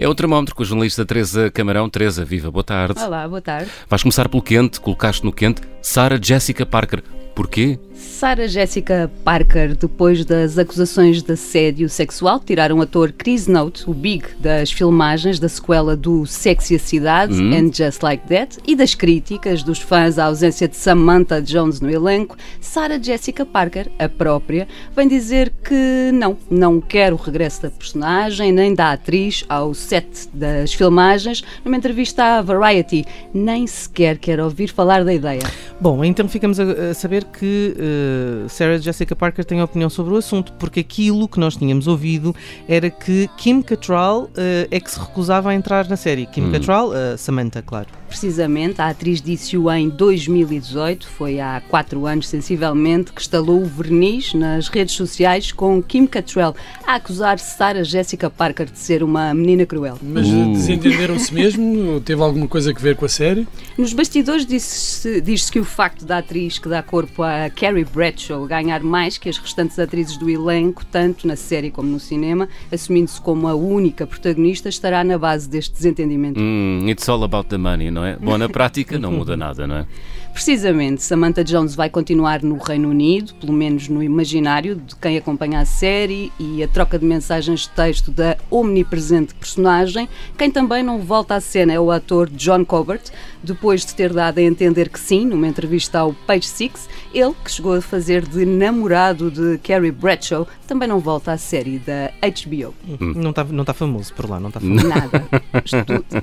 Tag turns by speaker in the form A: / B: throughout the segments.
A: É o termómetro com a jornalista Teresa Camarão. Teresa, viva, boa tarde.
B: Olá, boa tarde.
A: Vais começar pelo quente, colocaste no quente Sarah Jessica Parker. Porquê?
B: Sarah Jessica Parker, depois das acusações de assédio sexual, tiraram o ator Chris Note, o Big, das filmagens da sequela do Sexy a Cidade
A: Hum.
B: and Just Like That e das críticas dos fãs à ausência de Samantha Jones no elenco, Sarah Jessica Parker, a própria, vem dizer que não, não quer o regresso da personagem nem da atriz ao set das filmagens. Numa entrevista à Variety, nem sequer quer ouvir falar da ideia.
C: Bom, então ficamos a, a saber que eh, Sarah Jessica Parker tem opinião sobre o assunto, porque aquilo que nós tínhamos ouvido era que Kim Cattrall eh, é que se recusava a entrar na série. Kim Cattrall, eh, Samantha, claro.
B: Precisamente, a atriz disse-o em 2018, foi há quatro anos sensivelmente, que estalou o verniz nas redes sociais com Kim Cattrall a acusar Sarah Jessica Parker de ser uma menina cruel.
D: Mas
A: Uh.
D: desentenderam-se mesmo? Teve alguma coisa a ver com a série?
B: Nos bastidores disse-se diz-se que o facto da atriz que dá corpo a Carrie Bradshaw ganhar mais que as restantes atrizes do elenco, tanto na série como no cinema, assumindo-se como a única protagonista, estará na base deste desentendimento.
A: Hum, it's all about the money, não é? Bom, na prática não muda nada, não é?
B: Precisamente, Samantha Jones vai continuar no Reino Unido, pelo menos no imaginário de quem acompanha a série e a troca de mensagens de texto da omnipresente personagem. Quem também não volta à cena é o ator John Cobert, depois de ter dado a entender que sim, numa entrevista ao Page Six, ele, que chegou a fazer de namorado de Carrie Bradshaw, também não volta à série da HBO.
C: Não está não tá famoso por lá, não está famoso.
B: Nada.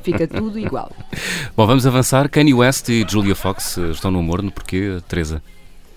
B: Fica tudo igual.
A: Bom, vamos avançar. Kanye West e Julia Fox eh, estão no morno. Porquê, Teresa?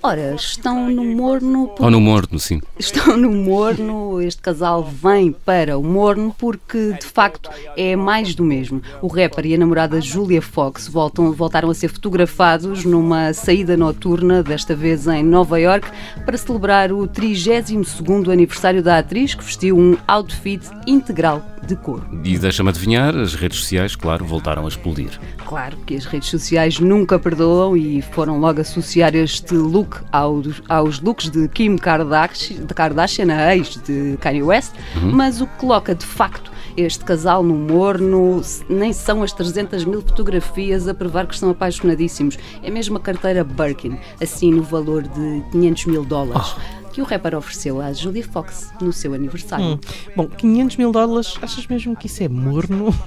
B: Ora, estão no morno
A: Ou no morno, sim.
B: estão no morno, este casal vem para o morno porque de facto é mais do mesmo. O rapper e a namorada Julia Fox voltam, voltaram a ser fotografados numa saída noturna, desta vez em Nova York, para celebrar o 32º aniversário da atriz que vestiu um outfit integral de couro.
A: E deixa-me adivinhar, as redes sociais, claro, voltaram a explodir.
B: Claro que as redes sociais nunca perdoam e foram logo associar este look aos, aos looks de Kim Kardashian, de Kardashian, a ex de Kanye West, mas o que coloca de facto este casal no morno nem são as 300 mil fotografias a provar que estão apaixonadíssimos. É mesmo a carteira Birkin, assim no valor de 500 mil dólares. Que o rapper ofereceu à Julia Fox no seu aniversário.
C: Hum. Bom, 500 mil dólares, achas mesmo que isso é morno?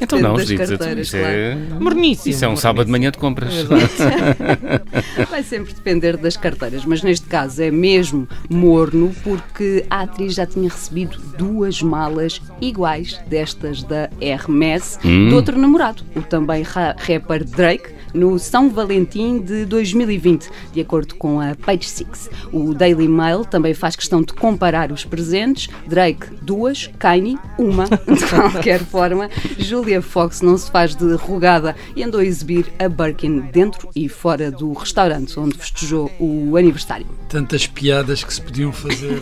A: Então não,
B: das
A: digo
B: carteiras,
A: isso é...
C: Morníssimo.
A: Isso é um sábado de manhã de compras.
B: Vai sempre depender das carteiras, mas neste caso é mesmo morno porque a atriz já tinha recebido duas malas iguais destas da Hermès
A: Hum.
B: do outro namorado, o também ra- rapper Drake, no São Valentim de 2020, de acordo com a Page Six. O Daily Mail também faz questão de comparar os presentes. Drake, duas, Kanye, uma. De qualquer forma, Julia Fox não se faz de rugada e andou a exibir a Birkin dentro e fora do restaurante onde festejou o aniversário.
D: Tantas piadas que se podiam fazer.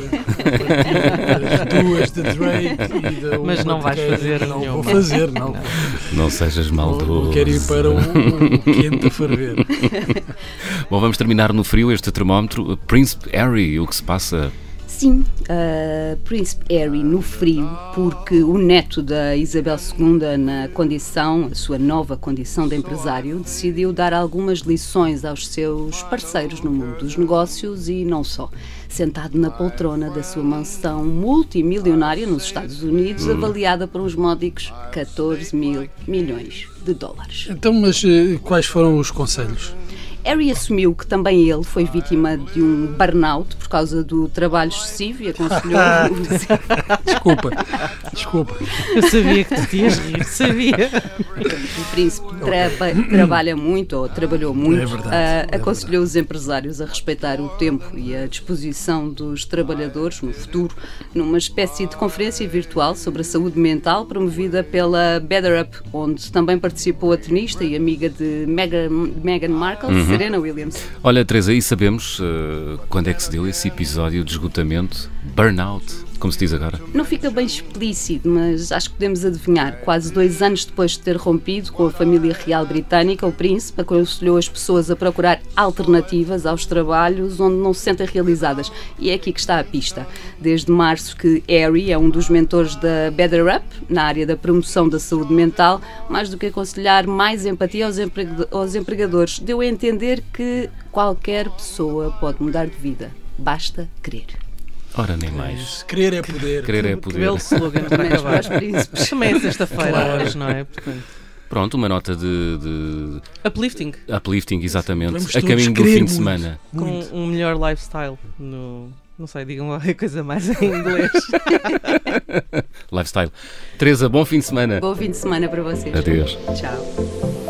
D: As duas de Drake e da
C: Mas não vais fazer
D: Não
C: nenhuma.
D: vou fazer, não.
A: Não sejas maldoso.
D: quero ir para o quente a ferver.
A: Bom, vamos terminar no frio este termómetro. Príncipe Harry, o que se passa?
B: Sim, uh, Príncipe Harry no frio, porque o neto da Isabel II, na condição, a sua nova condição de empresário, decidiu dar algumas lições aos seus parceiros no mundo dos negócios e não só. Sentado na poltrona da sua mansão multimilionária nos Estados Unidos, avaliada por uns módicos 14 mil milhões de dólares.
D: Então, mas eh, quais foram os conselhos?
B: Harry assumiu que também ele foi vítima de um burnout por causa do trabalho excessivo e aconselhou.
D: Desculpa, desculpa.
C: Eu sabia que tu te ias rir, sabia.
B: o príncipe traba- trabalha muito ou trabalhou muito.
D: É verdade, é
B: aconselhou os empresários a respeitar o tempo e a disposição dos trabalhadores no futuro, numa espécie de conferência virtual sobre a saúde mental promovida pela Better Up, onde também participou a tenista e amiga de Meghan, Meghan Markle,
D: Uhum.
B: Serena Williams.
A: Olha, Teresa, aí sabemos eh, quando é que se deu esse episódio de esgotamento, burnout, como se diz agora.
B: Não fica bem explícito, mas acho que podemos adivinhar. Quase dois anos depois de ter rompido com a família real britânica, o príncipe aconselhou as pessoas a procurar alternativas aos trabalhos onde não se sentem realizadas. E é aqui que está a pista. Desde março que Harry é um dos mentores da Better Up, na área da promoção da saúde mental, mais do que aconselhar mais empatia aos, empregado- aos empregadores, deu a entender que qualquer pessoa pode mudar de vida. Basta querer.
A: Ora, nem mais.
D: Se querer é poder.
A: Querer é
C: Que
A: poder.
C: belo slogan para acabar.
B: príncipes.
C: Também é sexta-feira
D: Claro.
C: hoje, não é? Portanto,
A: Pronto, uma nota de, de
C: uplifting,
A: uplifting, exatamente,
D: Vamos
A: a caminho do fim de
D: muito.
A: semana.
C: com
D: Muito.
C: um melhor lifestyle no. Não sei, digam qualquer coisa mais em inglês.
A: Lifestyle. Teresa, bom fim de semana.
B: Bom fim de semana para vocês.
A: Adeus.
B: Tchau.